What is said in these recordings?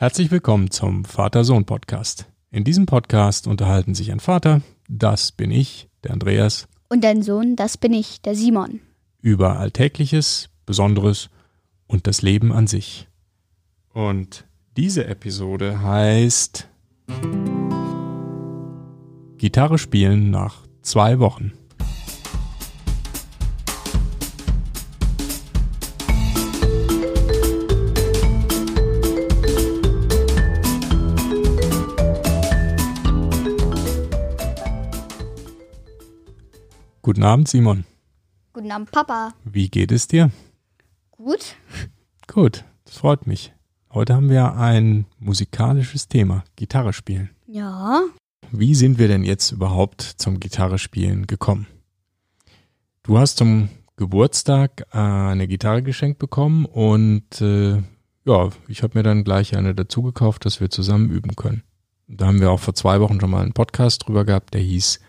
Herzlich willkommen zum Vater-Sohn-Podcast. In diesem Podcast unterhalten sich ein Vater, das bin ich, der Andreas, Und dein Sohn, das bin ich, der Simon. über Alltägliches, Besonderes und das Leben an sich. Und diese Episode heißt Gitarre spielen nach zwei Wochen. Guten Abend, Simon. Guten Abend, Papa. Wie geht es dir? Gut? Gut, das freut mich. Heute haben wir ein musikalisches Thema, Gitarre spielen. Ja. Wie sind wir denn jetzt überhaupt zum Gitarre spielen gekommen? Du hast zum Geburtstag äh, eine Gitarre geschenkt bekommen und äh, ja, ich habe mir dann gleich eine dazu gekauft, dass wir zusammen üben können. Da haben wir auch vor zwei Wochen schon mal einen Podcast drüber gehabt, der hieß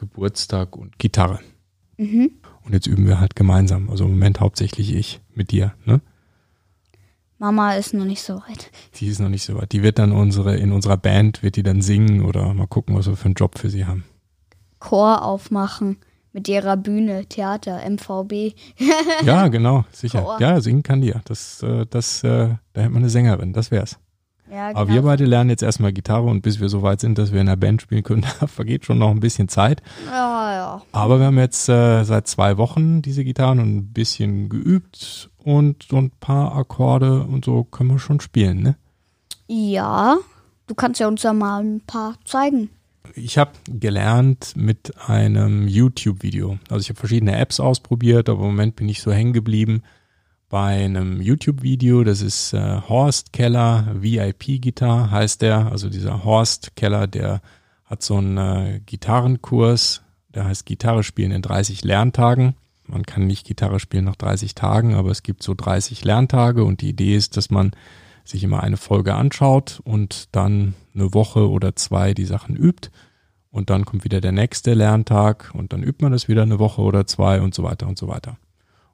Geburtstag und Gitarre. Mhm. Und jetzt üben wir halt gemeinsam. Also im Moment hauptsächlich ich mit dir, ne? Mama ist noch nicht so weit. Die ist noch nicht so weit. Die wird dann unsere, in unserer Band wird die dann singen oder mal gucken, was wir für einen Job für sie haben. Chor aufmachen mit ihrer Bühne, Theater, MVB. Ja, genau, sicher. Chor. Ja, singen kann die ja. Das, äh, das, äh, da hätte man eine Sängerin, das wär's. Ja, Aber wir beide lernen jetzt erstmal Gitarre und bis wir so weit sind, dass wir in einer Band spielen können, da vergeht schon noch ein bisschen Zeit. Ja, ja. Aber wir haben jetzt äh, seit zwei Wochen diese Gitarren und ein bisschen geübt und so ein paar Akkorde und so können wir schon spielen, ne? Ja. Du kannst ja uns ja mal ein paar zeigen. Ich habe gelernt mit einem YouTube-Video. Also ich habe verschiedene Apps ausprobiert, aber im Moment bin ich so hängen geblieben bei einem YouTube-Video. Das ist äh, Horst Keller VIP Gitarre heißt der. Also dieser Horst Keller, der hat so einen äh, Gitarrenkurs, der heißt Gitarre spielen in 30 Lerntagen. Man kann nicht Gitarre spielen nach 30 Tagen, aber es gibt so 30 Lerntage und die Idee ist, dass man sich immer eine Folge anschaut und dann eine Woche oder zwei die Sachen übt. Und dann kommt wieder der nächste Lerntag und dann übt man das wieder eine Woche oder zwei und so weiter und so weiter.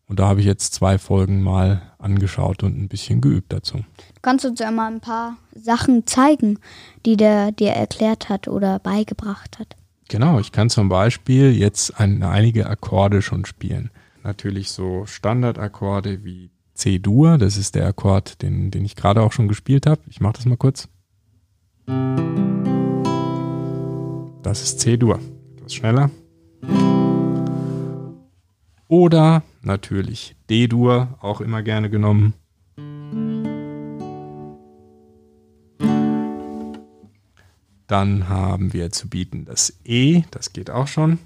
Und da habe ich jetzt zwei Folgen mal angeschaut und ein bisschen geübt dazu. Du kannst uns ja mal ein paar Sachen zeigen, die der dir erklärt hat oder beigebracht hat. Genau, ich kann zum Beispiel jetzt ein, einige Akkorde schon spielen. Natürlich so Standardakkorde wie C-Dur, das ist der Akkord, den, den ich gerade auch schon gespielt habe. Ich mache das mal kurz. Das ist C-Dur. Etwas schneller. Oder natürlich D-Dur, auch immer gerne genommen. Dann haben wir zu bieten das E, das geht auch schon.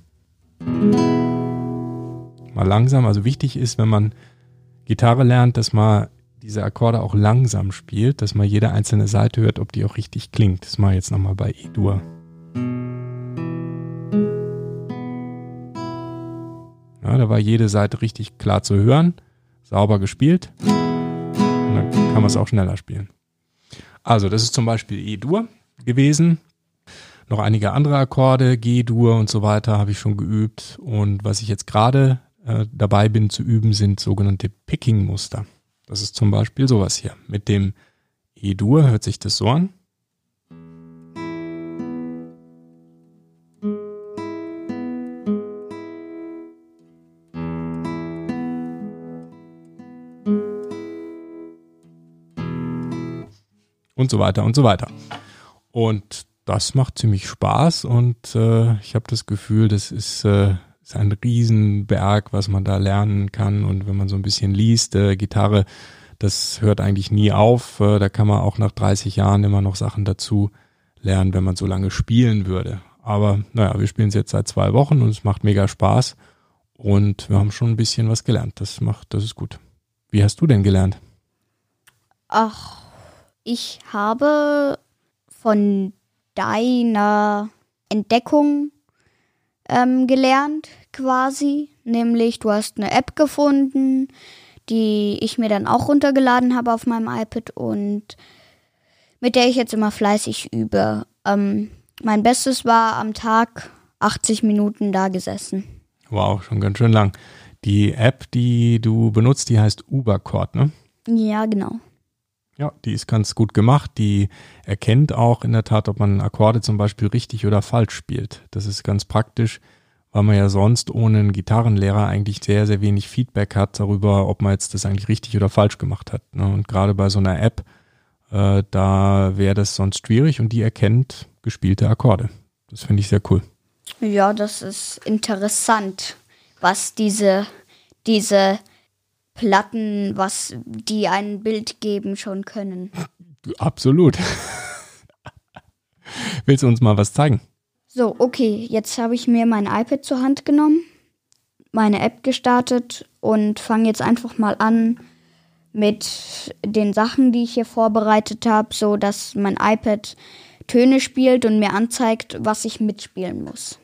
Mal langsam, also wichtig ist, wenn man Gitarre lernt, dass man diese Akkorde auch langsam spielt, dass man jede einzelne Seite hört, ob die auch richtig klingt. Das mache ich jetzt nochmal bei E-Dur. Ja, da war jede Seite richtig klar zu hören, sauber gespielt. Und dann kann man es auch schneller spielen. Also, das ist zum Beispiel E-Dur gewesen. Noch einige andere Akkorde, G-Dur und so weiter, habe ich schon geübt. Und was ich jetzt gerade äh, dabei bin zu üben, sind sogenannte Picking-Muster. Das ist zum Beispiel sowas hier. Mit dem E-Dur hört sich das so an. Und so weiter und so weiter. Und das macht ziemlich Spaß und äh, ich habe das Gefühl, das ist, äh, ist ein Riesenberg, was man da lernen kann. Und wenn man so ein bisschen liest, äh, Gitarre, das hört eigentlich nie auf. Äh, da kann man auch nach 30 Jahren immer noch Sachen dazu lernen, wenn man so lange spielen würde. Aber naja, wir spielen es jetzt seit zwei Wochen und es macht mega Spaß. Und wir haben schon ein bisschen was gelernt. Das macht, das ist gut. Wie hast du denn gelernt? Ach, ich habe von deiner Entdeckung ähm, gelernt, quasi. Nämlich, du hast eine App gefunden, die ich mir dann auch runtergeladen habe auf meinem iPad und mit der ich jetzt immer fleißig übe. Ähm, mein Bestes war am Tag 80 Minuten da gesessen. Wow, schon ganz schön lang. Die App, die du benutzt, die heißt Uberchord, ne? Ja, genau. Ja, die ist ganz gut gemacht. Die erkennt auch in der Tat, ob man Akkorde zum Beispiel richtig oder falsch spielt. Das ist ganz praktisch, weil man ja sonst ohne einen Gitarrenlehrer eigentlich sehr, sehr wenig Feedback hat darüber, ob man jetzt das eigentlich richtig oder falsch gemacht hat. Ne? Und gerade bei so einer App, äh, da wäre das sonst schwierig und die erkennt gespielte Akkorde. Das finde ich sehr cool. Ja, das ist interessant, was diese, diese Platten, was die ein Bild geben, schon können. Absolut. Willst du uns mal was zeigen? So, okay, jetzt habe ich mir mein iPad zur Hand genommen, meine App gestartet und fange jetzt einfach mal an mit den Sachen, die ich hier vorbereitet habe, so dass mein iPad Töne spielt und mir anzeigt, was ich mitspielen muss.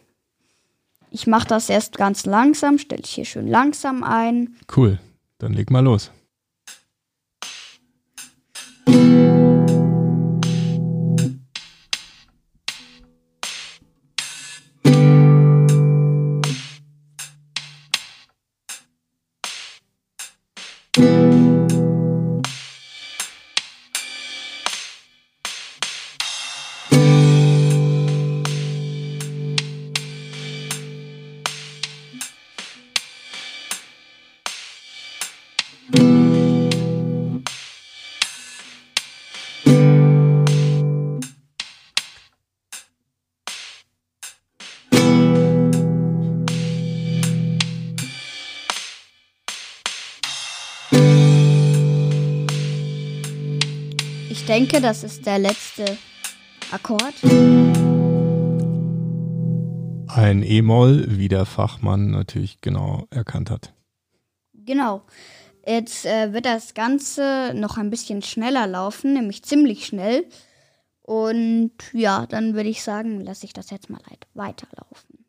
Ich mache das erst ganz langsam, stelle ich hier schön langsam ein. Cool. Dann leg mal los. Denke, das ist der letzte Akkord. Ein E-Moll, wie der Fachmann natürlich genau erkannt hat. Genau. Jetzt äh, wird das Ganze noch ein bisschen schneller laufen, nämlich ziemlich schnell. Und ja, dann würde ich sagen, lasse ich das jetzt mal weiterlaufen.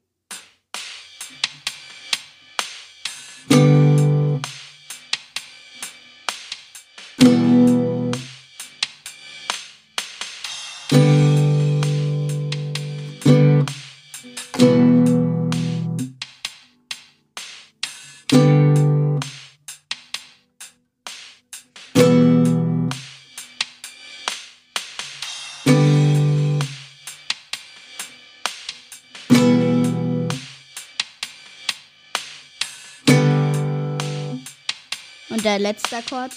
Der letzte Akkord.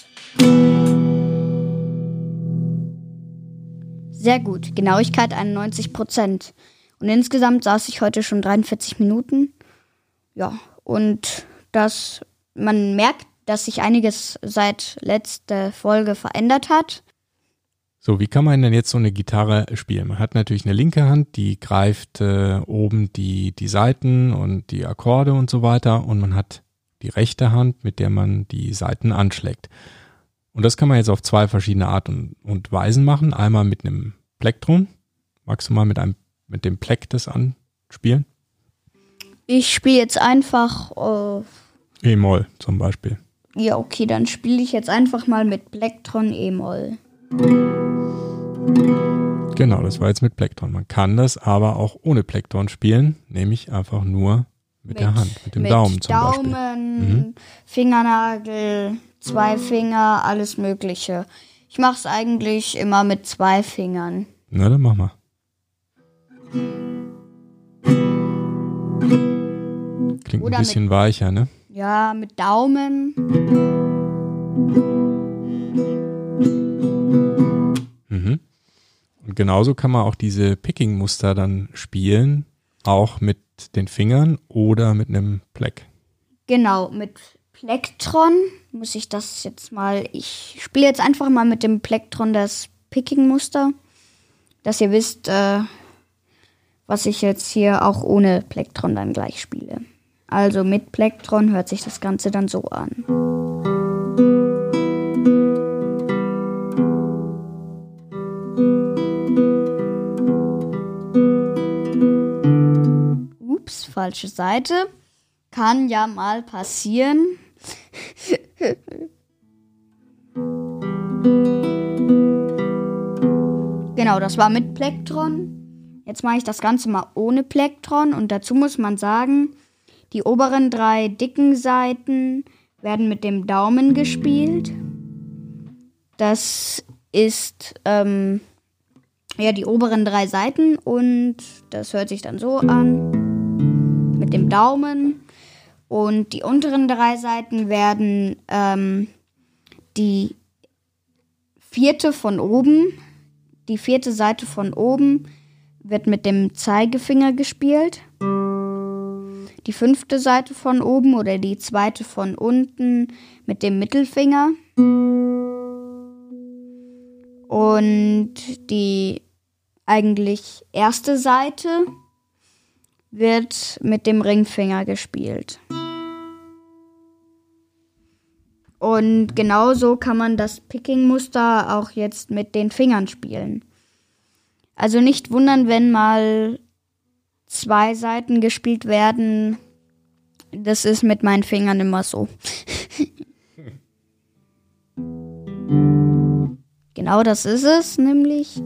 Sehr gut. Genauigkeit 91 Prozent. Und insgesamt saß ich heute schon 43 Minuten. Ja, und das, man merkt, dass sich einiges seit letzter Folge verändert hat. So, wie kann man denn jetzt so eine Gitarre spielen? Man hat natürlich eine linke Hand, die greift äh, oben die, die Saiten und die Akkorde und so weiter. Und man hat die rechte Hand, mit der man die Saiten anschlägt. Und das kann man jetzt auf zwei verschiedene Arten und Weisen machen. Einmal mit einem Plektron. Magst du mal mit einem mit dem Pleck das anspielen? Ich spiele jetzt einfach äh, E-Moll zum Beispiel. Ja, okay, dann spiele ich jetzt einfach mal mit Plektron E-Moll. Genau, das war jetzt mit Plektron. Man kann das aber auch ohne Plektron spielen, nämlich einfach nur mit, mit der Hand, mit dem mit Daumen zum Daumen, Beispiel. Mhm. Fingernagel, zwei Finger, alles Mögliche. Ich mache es eigentlich immer mit zwei Fingern. Na, dann mach mal. Klingt Oder ein bisschen mit- weicher, ne? Ja, mit Daumen. Mhm. Und genauso kann man auch diese Picking-Muster dann spielen, auch mit den Fingern oder mit einem Pleck. Genau, mit Plektron muss ich das jetzt mal. Ich spiele jetzt einfach mal mit dem Plektron das Picking-Muster, dass ihr wisst, äh, was ich jetzt hier auch ohne Plektron dann gleich spiele. Also mit Plektron hört sich das Ganze dann so an. Ups, falsche Seite. Kann ja mal passieren. genau, das war mit Plektron. Jetzt mache ich das Ganze mal ohne Plektron und dazu muss man sagen, die oberen drei dicken Seiten werden mit dem Daumen gespielt. Das ist ähm, ja die oberen drei Seiten und das hört sich dann so an mit dem Daumen. Und die unteren drei Seiten werden ähm, die vierte von oben, die vierte Seite von oben wird mit dem Zeigefinger gespielt. Die fünfte Seite von oben oder die zweite von unten mit dem Mittelfinger. Und die eigentlich erste Seite wird mit dem Ringfinger gespielt. Und genauso kann man das Picking-Muster auch jetzt mit den Fingern spielen. Also nicht wundern, wenn mal zwei Seiten gespielt werden. Das ist mit meinen Fingern immer so. genau das ist es nämlich.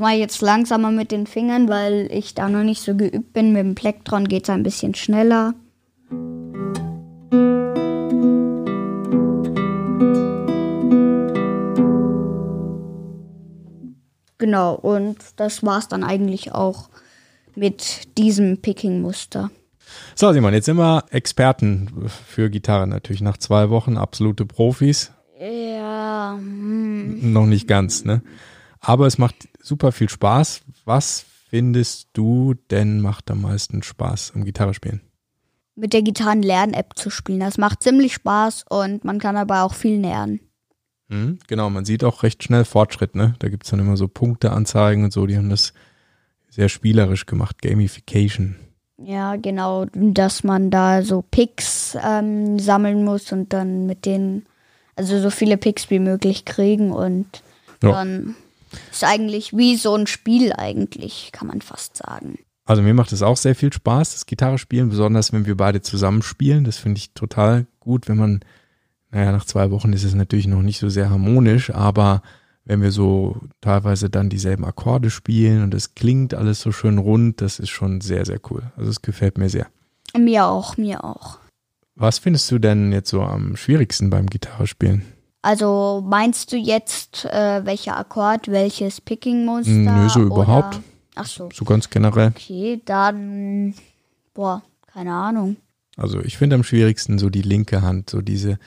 Das mache ich jetzt langsamer mit den Fingern, weil ich da noch nicht so geübt bin. Mit dem Plektron geht es ein bisschen schneller. Genau, und das war es dann eigentlich auch mit diesem Picking-Muster. So, Simon, jetzt sind wir Experten für Gitarre natürlich. Nach zwei Wochen absolute Profis. Ja. Hm. Noch nicht ganz, ne? Aber es macht super viel Spaß. Was findest du denn macht am meisten Spaß am Gitarre spielen? Mit der Gitarren-Lern-App zu spielen. Das macht ziemlich Spaß und man kann aber auch viel lernen. Mhm, genau, man sieht auch recht schnell Fortschritt, ne? Da gibt es dann immer so Punkteanzeigen und so, die haben das sehr spielerisch gemacht, Gamification. Ja, genau, dass man da so Picks ähm, sammeln muss und dann mit denen, also so viele Picks wie möglich kriegen und ja. dann ist eigentlich wie so ein Spiel eigentlich, kann man fast sagen. Also mir macht es auch sehr viel Spaß, das Gitarre spielen, besonders wenn wir beide zusammen spielen. Das finde ich total gut, wenn man naja, nach zwei Wochen ist es natürlich noch nicht so sehr harmonisch, aber wenn wir so teilweise dann dieselben Akkorde spielen und es klingt alles so schön rund, das ist schon sehr, sehr cool. Also es gefällt mir sehr. Mir auch, mir auch. Was findest du denn jetzt so am schwierigsten beim Gitarrespielen? Also meinst du jetzt, äh, welcher Akkord, welches Picking-Muster? Nö, so überhaupt. Oder? Ach so. So ganz generell. Okay, dann, boah, keine Ahnung. Also ich finde am schwierigsten so die linke Hand, so diese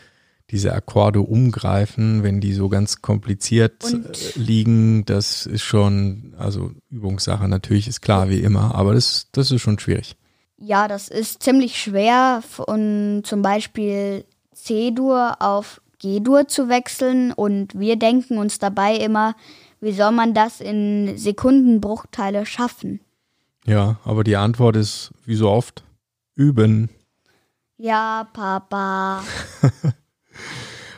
diese Akkorde umgreifen, wenn die so ganz kompliziert und äh, liegen, das ist schon, also Übungssache natürlich, ist klar wie immer, aber das, das ist schon schwierig. Ja, das ist ziemlich schwer, von zum Beispiel C-Dur auf G-Dur zu wechseln und wir denken uns dabei immer, wie soll man das in Sekundenbruchteile schaffen? Ja, aber die Antwort ist, wie so oft, üben. Ja, Papa.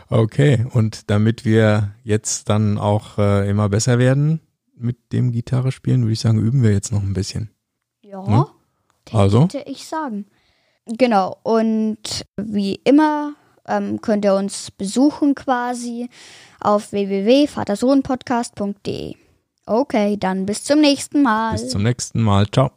Okay, und damit wir jetzt dann auch äh, immer besser werden mit dem Gitarre spielen, würde ich sagen, üben wir jetzt noch ein bisschen. Ja, ne? also würde ich sagen. Genau, und wie immer ähm, könnt ihr uns besuchen quasi auf www.vatersohnpodcast.de. Okay, dann bis zum nächsten Mal. Bis zum nächsten Mal. Ciao.